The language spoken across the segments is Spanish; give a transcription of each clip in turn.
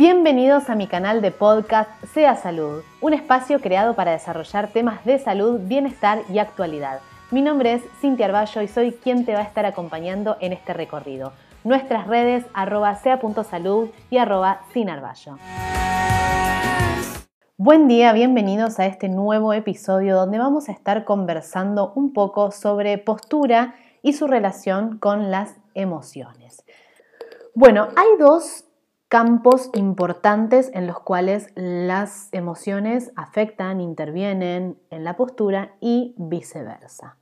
Bienvenidos a mi canal de podcast Sea Salud, un espacio creado para desarrollar temas de salud, bienestar y actualidad. Mi nombre es Cintia Arballo y soy quien te va a estar acompañando en este recorrido. Nuestras redes arroba sea.salud y arroba sinarballo. Buen día, bienvenidos a este nuevo episodio donde vamos a estar conversando un poco sobre postura y su relación con las emociones. Bueno, hay dos campos importantes en los cuales las emociones afectan, intervienen en la postura y viceversa.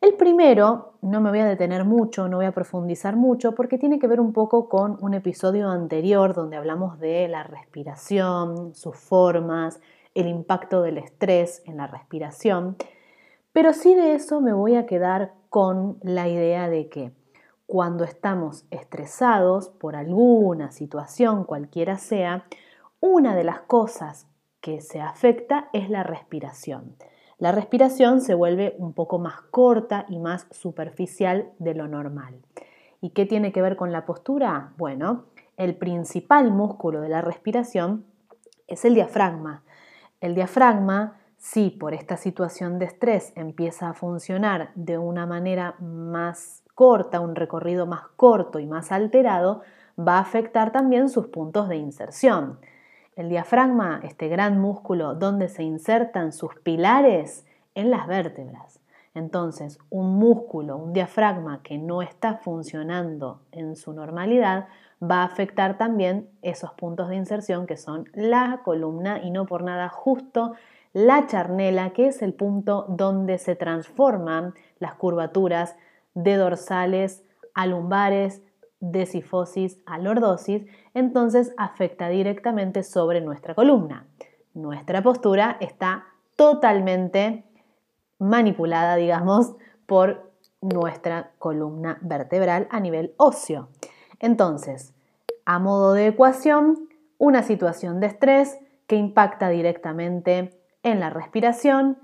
El primero, no me voy a detener mucho, no voy a profundizar mucho, porque tiene que ver un poco con un episodio anterior donde hablamos de la respiración, sus formas, el impacto del estrés en la respiración, pero sí de eso me voy a quedar con la idea de que cuando estamos estresados por alguna situación, cualquiera sea, una de las cosas que se afecta es la respiración. La respiración se vuelve un poco más corta y más superficial de lo normal. ¿Y qué tiene que ver con la postura? Bueno, el principal músculo de la respiración es el diafragma. El diafragma, si por esta situación de estrés empieza a funcionar de una manera más corta, un recorrido más corto y más alterado, va a afectar también sus puntos de inserción. El diafragma, este gran músculo donde se insertan sus pilares en las vértebras. Entonces, un músculo, un diafragma que no está funcionando en su normalidad, va a afectar también esos puntos de inserción que son la columna y no por nada justo la charnela, que es el punto donde se transforman las curvaturas de dorsales a lumbares, de sifosis a lordosis, entonces afecta directamente sobre nuestra columna. Nuestra postura está totalmente manipulada, digamos, por nuestra columna vertebral a nivel óseo. Entonces, a modo de ecuación, una situación de estrés que impacta directamente en la respiración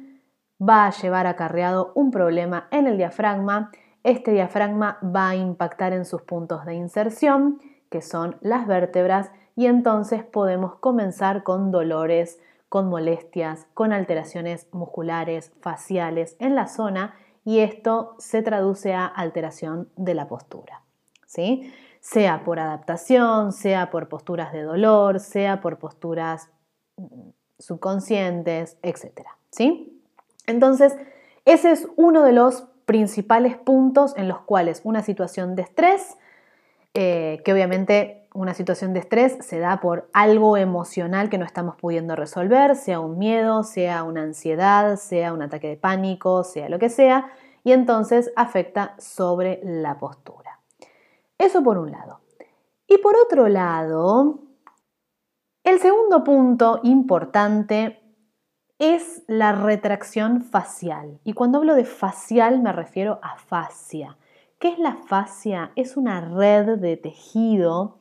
va a llevar acarreado un problema en el diafragma este diafragma va a impactar en sus puntos de inserción, que son las vértebras, y entonces podemos comenzar con dolores, con molestias, con alteraciones musculares, faciales en la zona, y esto se traduce a alteración de la postura. ¿sí? Sea por adaptación, sea por posturas de dolor, sea por posturas mm, subconscientes, etc. ¿sí? Entonces, ese es uno de los principales puntos en los cuales una situación de estrés, eh, que obviamente una situación de estrés se da por algo emocional que no estamos pudiendo resolver, sea un miedo, sea una ansiedad, sea un ataque de pánico, sea lo que sea, y entonces afecta sobre la postura. Eso por un lado. Y por otro lado, el segundo punto importante es la retracción facial. Y cuando hablo de facial me refiero a fascia. ¿Qué es la fascia? Es una red de tejido,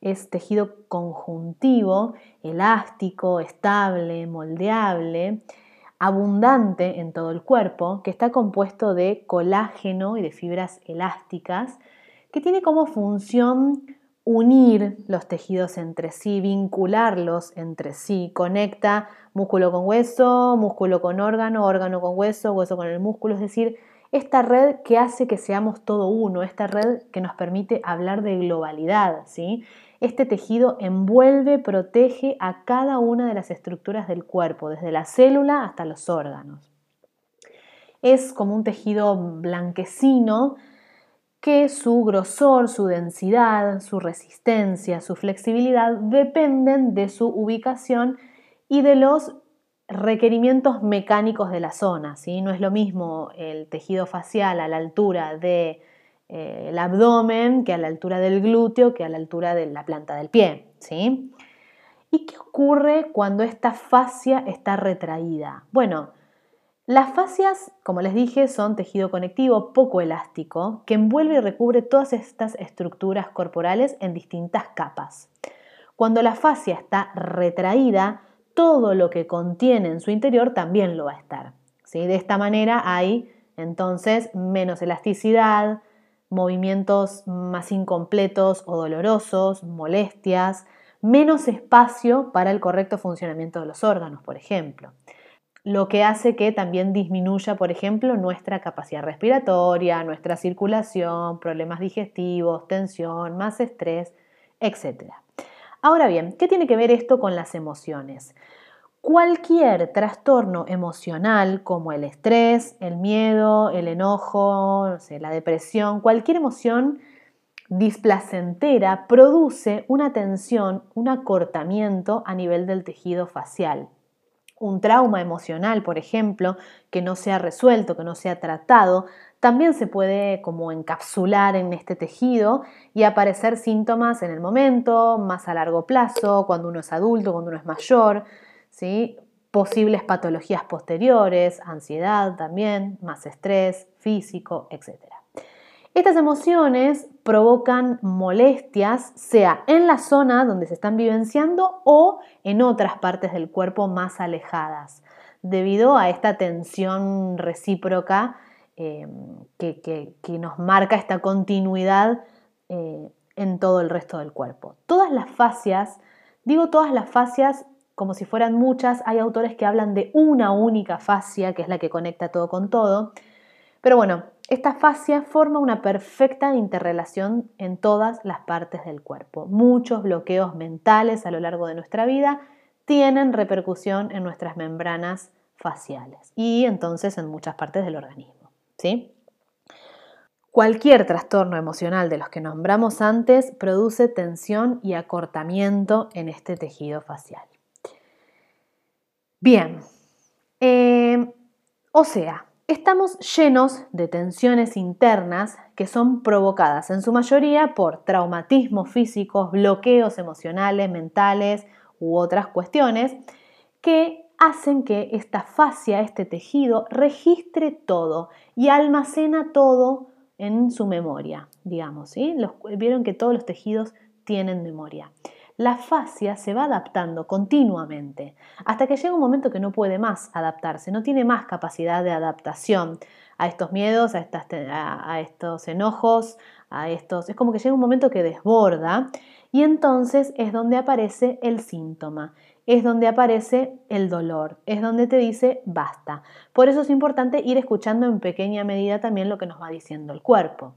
es tejido conjuntivo, elástico, estable, moldeable, abundante en todo el cuerpo, que está compuesto de colágeno y de fibras elásticas, que tiene como función unir los tejidos entre sí, vincularlos entre sí, conecta músculo con hueso, músculo con órgano, órgano con hueso, hueso con el músculo, es decir, esta red que hace que seamos todo uno, esta red que nos permite hablar de globalidad, ¿sí? Este tejido envuelve, protege a cada una de las estructuras del cuerpo, desde la célula hasta los órganos. Es como un tejido blanquecino que su grosor, su densidad, su resistencia, su flexibilidad dependen de su ubicación y de los requerimientos mecánicos de la zona. ¿sí? No es lo mismo el tejido facial a la altura del eh, abdomen que a la altura del glúteo que a la altura de la planta del pie. ¿sí? ¿Y qué ocurre cuando esta fascia está retraída? Bueno, las fascias, como les dije, son tejido conectivo poco elástico que envuelve y recubre todas estas estructuras corporales en distintas capas. Cuando la fascia está retraída, todo lo que contiene en su interior también lo va a estar. ¿sí? De esta manera hay entonces menos elasticidad, movimientos más incompletos o dolorosos, molestias, menos espacio para el correcto funcionamiento de los órganos, por ejemplo. Lo que hace que también disminuya, por ejemplo, nuestra capacidad respiratoria, nuestra circulación, problemas digestivos, tensión, más estrés, etc. Ahora bien, ¿qué tiene que ver esto con las emociones? Cualquier trastorno emocional como el estrés, el miedo, el enojo, la depresión, cualquier emoción displacentera produce una tensión, un acortamiento a nivel del tejido facial. Un trauma emocional, por ejemplo, que no se ha resuelto, que no se ha tratado, también se puede como encapsular en este tejido y aparecer síntomas en el momento, más a largo plazo, cuando uno es adulto, cuando uno es mayor, ¿sí? posibles patologías posteriores, ansiedad también, más estrés físico, etc. Estas emociones provocan molestias, sea en la zona donde se están vivenciando o en otras partes del cuerpo más alejadas, debido a esta tensión recíproca eh, que, nos marca esta continuidad eh, en todo el resto del cuerpo. Todas las fascias, digo todas las fascias como si fueran muchas, hay autores que hablan de una única fascia, que es la que conecta todo con todo, pero bueno, esta fascia forma una perfecta interrelación en todas las partes del cuerpo. Muchos bloqueos mentales a lo largo de nuestra vida tienen repercusión en nuestras membranas faciales y entonces en muchas partes del organismo. ¿sí? Cualquier trastorno emocional de los que nombramos antes produce tensión y acortamiento en este tejido facial. Bien, eh, o sea, estamos llenos de tensiones internas que son provocadas en su mayoría por traumatismos físicos, bloqueos emocionales, mentales u otras cuestiones que hacen que esta fascia, este tejido, registre todo y almacena todo en su memoria, digamos. ¿sí? Vieron que todos los tejidos tienen memoria la fascia se va adaptando continuamente hasta que llega un momento que no puede más adaptarse, no tiene más capacidad de adaptación a estos miedos, a, estos enojos, a estos... Es como que llega un momento que desborda y entonces es donde aparece el síntoma, es donde aparece el dolor, es donde te dice basta. Por eso es importante ir escuchando en pequeña medida también lo que nos va diciendo el cuerpo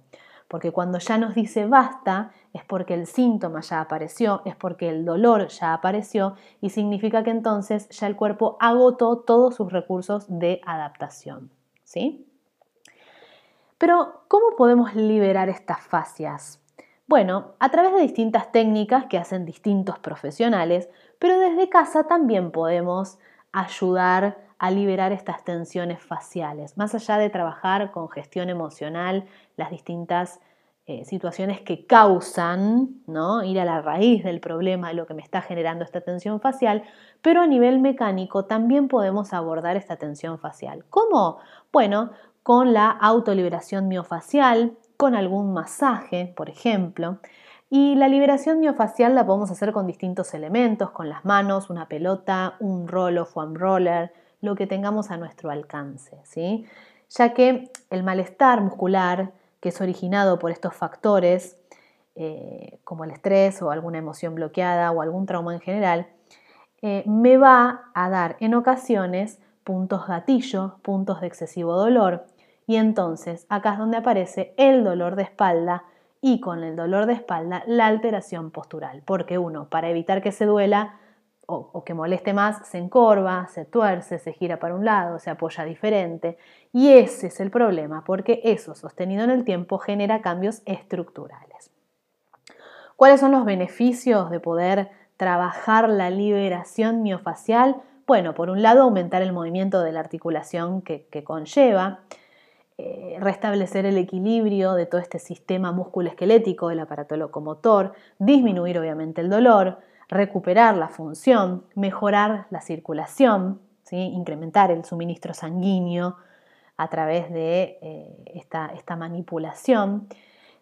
porque cuando ya nos dice basta es porque el síntoma ya apareció, es porque el dolor ya apareció y significa que entonces ya el cuerpo agotó todos sus recursos de adaptación. ¿sí? Pero, ¿cómo podemos liberar estas fascias? Bueno, a través de distintas técnicas que hacen distintos profesionales, pero desde casa también podemos ayudar a liberar estas tensiones faciales, más allá de trabajar con gestión emocional, las distintas eh, situaciones que causan, ¿no? ir a la raíz del problema, lo que me está generando esta tensión facial, pero a nivel mecánico también podemos abordar esta tensión facial. ¿Cómo? Bueno, con la autoliberación miofacial, con algún masaje, por ejemplo. Y la liberación miofacial la podemos hacer con distintos elementos, con las manos, una pelota, un rolo, foam roller, lo que tengamos a nuestro alcance, ¿sí? ya que el malestar muscular, que es originado por estos factores, eh, como el estrés o alguna emoción bloqueada o algún trauma en general, eh, me va a dar en ocasiones puntos gatillo, puntos de excesivo dolor, y entonces acá es donde aparece el dolor de espalda y con el dolor de espalda la alteración postural, porque uno, para evitar que se duela, o, que moleste más, se encorva, se tuerce, se gira para un lado, se apoya diferente. Y ese es el problema, porque eso sostenido en el tiempo genera cambios estructurales. ¿Cuáles son los beneficios de poder trabajar la liberación miofacial? Bueno, por un lado, aumentar el movimiento de la articulación que, conlleva, eh, restablecer el equilibrio de todo este sistema musculoesquelético del aparato locomotor, disminuir obviamente el dolor, recuperar la función, mejorar la circulación, ¿sí? incrementar el suministro sanguíneo a través de eh, esta, esta manipulación.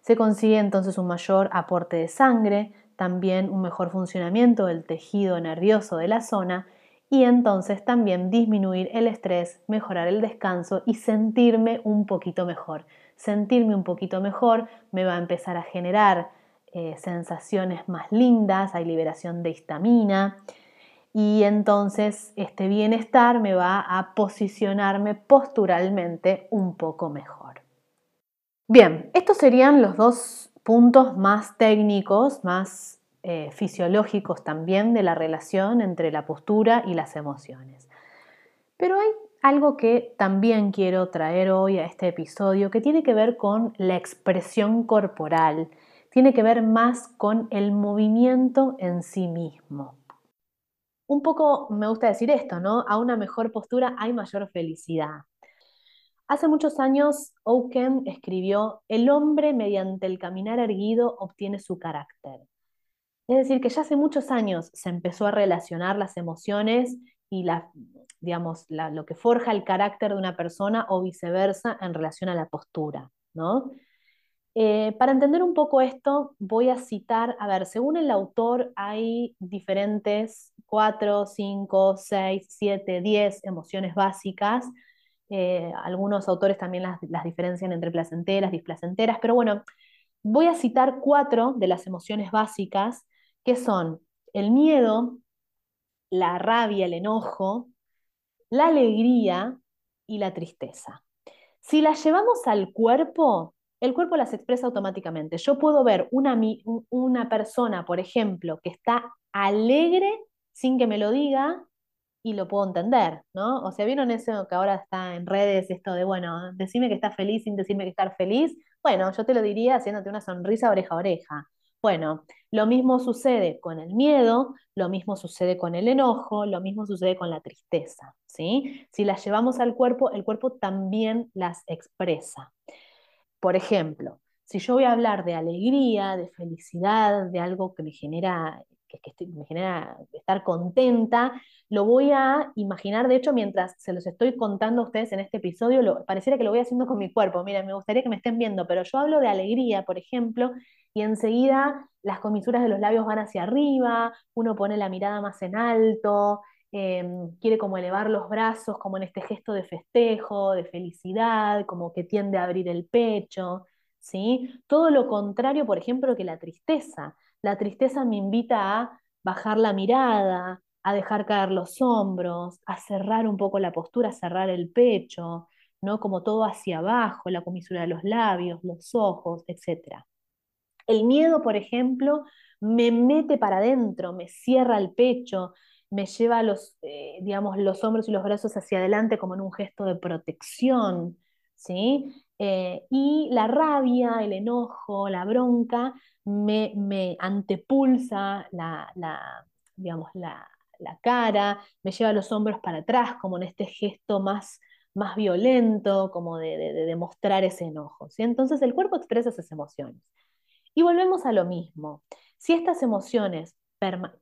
Se consigue entonces un mayor aporte de sangre, también un mejor funcionamiento del tejido nervioso de la zona y entonces también disminuir el estrés, mejorar el descanso y sentirme un poquito mejor. Sentirme un poquito mejor me va a empezar a generar eh, sensaciones más lindas, hay liberación de histamina y entonces este bienestar me va a posicionarme posturalmente un poco mejor. Bien, estos serían los dos puntos más técnicos, más eh, fisiológicos también de la relación entre la postura y las emociones. Pero hay algo que también quiero traer hoy a este episodio que tiene que ver con la expresión corporal, tiene que ver más con el movimiento en sí mismo. Un poco me gusta decir esto, ¿no? A una mejor postura hay mayor felicidad. Hace muchos años, Oken escribió, el hombre mediante el caminar erguido obtiene su carácter. Es decir, que ya hace muchos años se empezó a relacionar las emociones y la, digamos, lo que forja el carácter de una persona o viceversa en relación a la postura, ¿no? Eh, para entender un poco esto, voy a citar, a ver, según el autor hay diferentes 4, 5, 6, 7, 10 emociones básicas. Eh, algunos autores también las, diferencian entre placenteras, displacenteras, pero bueno, voy a citar cuatro de las emociones básicas, que son el miedo, la rabia, el enojo, la alegría y la tristeza. Si las llevamos al cuerpo, el cuerpo las expresa automáticamente. Yo puedo ver una, una persona, por ejemplo, que está alegre sin que me lo diga y lo puedo entender, ¿no? O sea, ¿vieron eso que ahora está en redes, esto de, bueno, decime que estás feliz sin decirme que estás feliz? Bueno, yo te lo diría haciéndote una sonrisa oreja a oreja. Bueno, lo mismo sucede con el miedo, lo mismo sucede con el enojo, lo mismo sucede con la tristeza, ¿sí? Si las llevamos al cuerpo, el cuerpo también las expresa. Por ejemplo, si yo voy a hablar de alegría, de felicidad, de algo que me genera, que, me genera estar contenta, lo voy a imaginar, de hecho, mientras se los estoy contando a ustedes en este episodio, lo, pareciera que lo voy haciendo con mi cuerpo. Miren, me gustaría que me estén viendo, pero yo hablo de alegría, por ejemplo, y enseguida las comisuras de los labios van hacia arriba, uno pone la mirada más en alto, Em, quiere como elevar los brazos, como en este gesto de festejo, de felicidad, como que tiende a abrir el pecho, ¿sí? Todo lo contrario, por ejemplo, que la tristeza. La tristeza me invita a bajar la mirada, a dejar caer los hombros, a cerrar un poco la postura, a cerrar el pecho, ¿no? Como todo hacia abajo, la comisura de los labios, los ojos, etc. El miedo, por ejemplo, me mete para adentro, me cierra el pecho, me lleva los, eh, digamos, los hombros y los brazos hacia adelante como en un gesto de protección, ¿sí? Eh, y la rabia, el enojo, la bronca me, me antepulsa la, digamos, la, cara, me lleva los hombros para atrás como en este gesto más, más violento, como de, demostrar ese enojo. ¿sí? Entonces el cuerpo expresa esas emociones. Y volvemos a lo mismo. Si estas emociones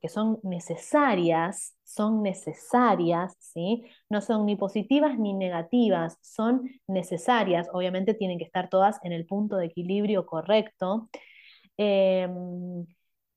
que son necesarias, son necesarias, ¿sí? No son ni positivas ni negativas, son necesarias. Obviamente tienen que estar todas en el punto de equilibrio correcto. Em,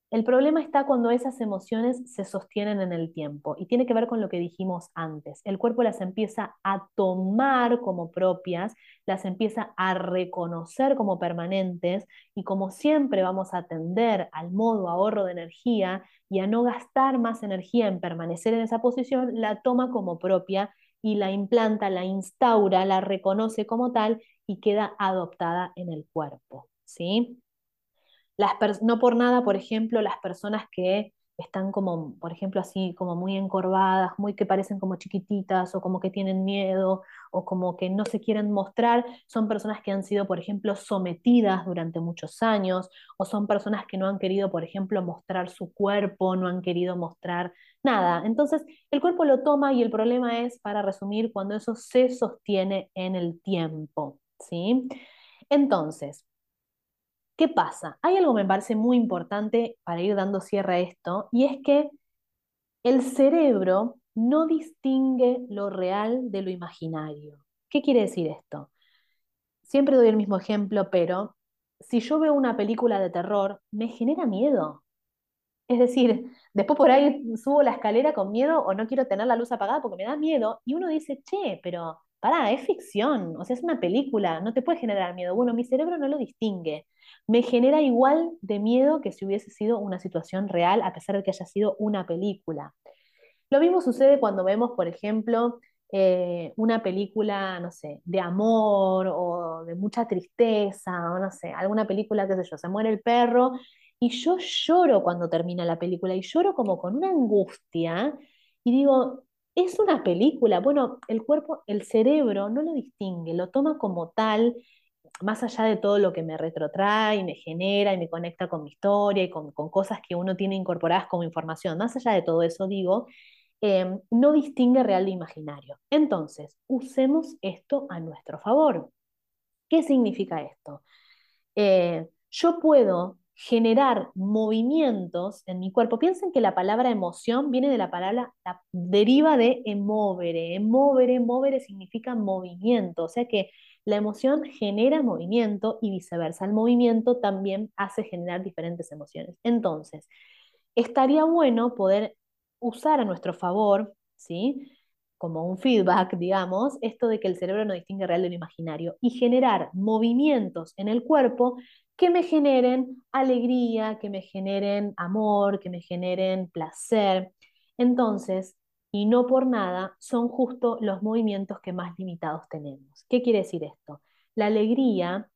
el problema está cuando esas emociones se sostienen en el tiempo y tiene que ver con lo que dijimos antes. El cuerpo las empieza a tomar como propias, las empieza a reconocer como permanentes y como siempre vamos a atender al modo ahorro de energía y a no gastar más energía en permanecer en esa posición, la toma como propia y la implanta, la instaura, la reconoce como tal y queda adoptada en el cuerpo. ¿sí? No por nada, por ejemplo, las personas que están como, por ejemplo, así como muy encorvadas, muy que parecen como chiquititas o como que tienen miedo o como que no se quieren mostrar, son personas que han sido, por ejemplo, sometidas durante muchos años o son personas que no han querido, por ejemplo, mostrar su cuerpo, no han querido mostrar nada. Entonces, el cuerpo lo toma y el problema es, para resumir, cuando eso se sostiene en el tiempo, ¿sí? Entonces, ¿Qué pasa? Hay algo que me parece muy importante para ir dando cierre a esto, y es que el cerebro no distingue lo real de lo imaginario. ¿Qué quiere decir esto? Siempre doy el mismo ejemplo, pero si yo veo una película de terror, me genera miedo. Es decir, después por ahí subo la escalera con miedo o no quiero tener la luz apagada porque me da miedo y uno dice, che, pero pará, es ficción, o sea, es una película, no te puede generar miedo. Bueno, mi cerebro no lo distingue. Me genera igual de miedo que si hubiese sido una situación real, a pesar de que haya sido una película. Lo mismo sucede cuando vemos, por ejemplo, eh, una película, no sé, de amor o de mucha tristeza, o no sé, alguna película, qué sé yo, se muere el perro y yo lloro cuando termina la película y lloro como con una angustia y digo, es una película. Bueno, el cuerpo, el cerebro no lo distingue, lo toma como tal, más allá de todo lo que me retrotrae y me genera y me conecta con mi historia y con, cosas que uno tiene incorporadas como información. Más allá de todo eso, digo, Em, no distingue real de imaginario. Entonces, usemos esto a nuestro favor. ¿Qué significa esto? Eh, yo puedo generar movimientos en mi cuerpo. Piensen que la palabra emoción viene de la palabra, deriva de emovere. Emovere, emovere significa movimiento, o sea que la emoción genera movimiento y viceversa. El movimiento también hace generar diferentes emociones. Entonces, estaría bueno poder usar a nuestro favor, ¿sí? como un feedback, digamos, esto de que el cerebro no distingue real de lo imaginario y generar movimientos en el cuerpo que me generen alegría, que me generen amor, que me generen placer. Entonces, y no por nada, son justo los movimientos que más limitados tenemos. ¿Qué quiere decir esto? La alegría,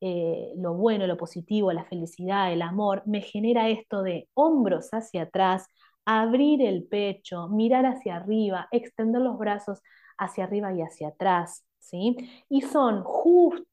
eh, lo bueno, lo positivo, la felicidad, el amor, me genera esto de hombros hacia atrás, abrir el pecho, mirar hacia arriba, extender los brazos hacia arriba y hacia atrás, ¿sí? Y son justo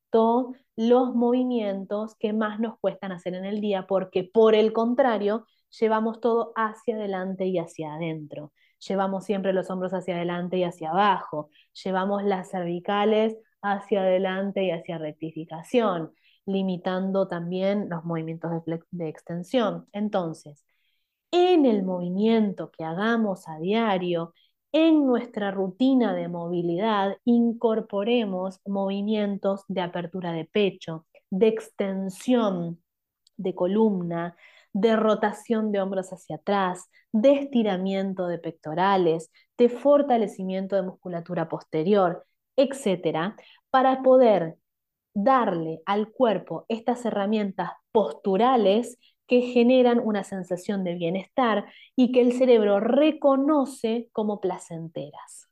los movimientos que más nos cuestan hacer en el día porque por el contrario, llevamos todo hacia adelante y hacia adentro. Llevamos siempre los hombros hacia adelante y hacia abajo. Llevamos las cervicales hacia adelante y hacia rectificación, limitando también los movimientos de, de extensión. Entonces, en el movimiento que hagamos a diario, en nuestra rutina de movilidad, incorporemos movimientos de apertura de pecho, de extensión de columna, de rotación de hombros hacia atrás, de estiramiento de pectorales, de fortalecimiento de musculatura posterior, etcétera, para poder darle al cuerpo estas herramientas posturales que generan una sensación de bienestar y que el cerebro reconoce como placenteras.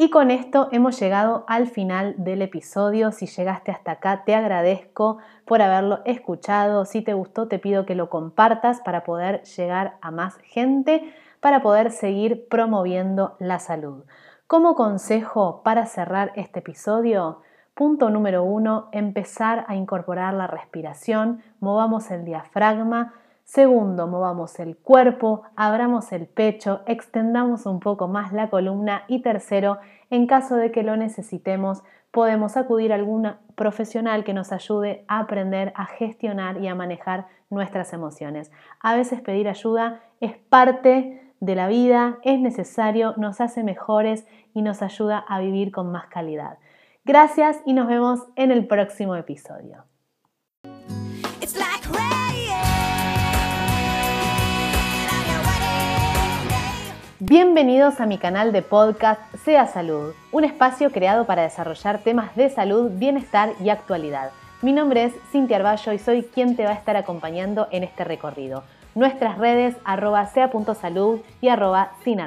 Y con esto hemos llegado al final del episodio. Si llegaste hasta acá, te agradezco por haberlo escuchado. Si te gustó, te pido que lo compartas para poder llegar a más gente, para poder seguir promoviendo la salud. Como consejo para cerrar este episodio, Punto número uno, empezar a incorporar la respiración, movamos el diafragma. Segundo, movamos el cuerpo, abramos el pecho, extendamos un poco más la columna. Y tercero, en caso de que lo necesitemos, podemos acudir a algún profesional que nos ayude a aprender a gestionar y a manejar nuestras emociones. A veces pedir ayuda es parte de la vida, es necesario, nos hace mejores y nos ayuda a vivir con más calidad. Gracias y nos vemos en el próximo episodio. Bienvenidos a mi canal de podcast Sea Salud, un espacio creado para desarrollar temas de salud, bienestar y actualidad. Mi nombre es Cintia Arballo y soy quien te va a estar acompañando en este recorrido. Nuestras redes arroba sea.salud y arroba sin.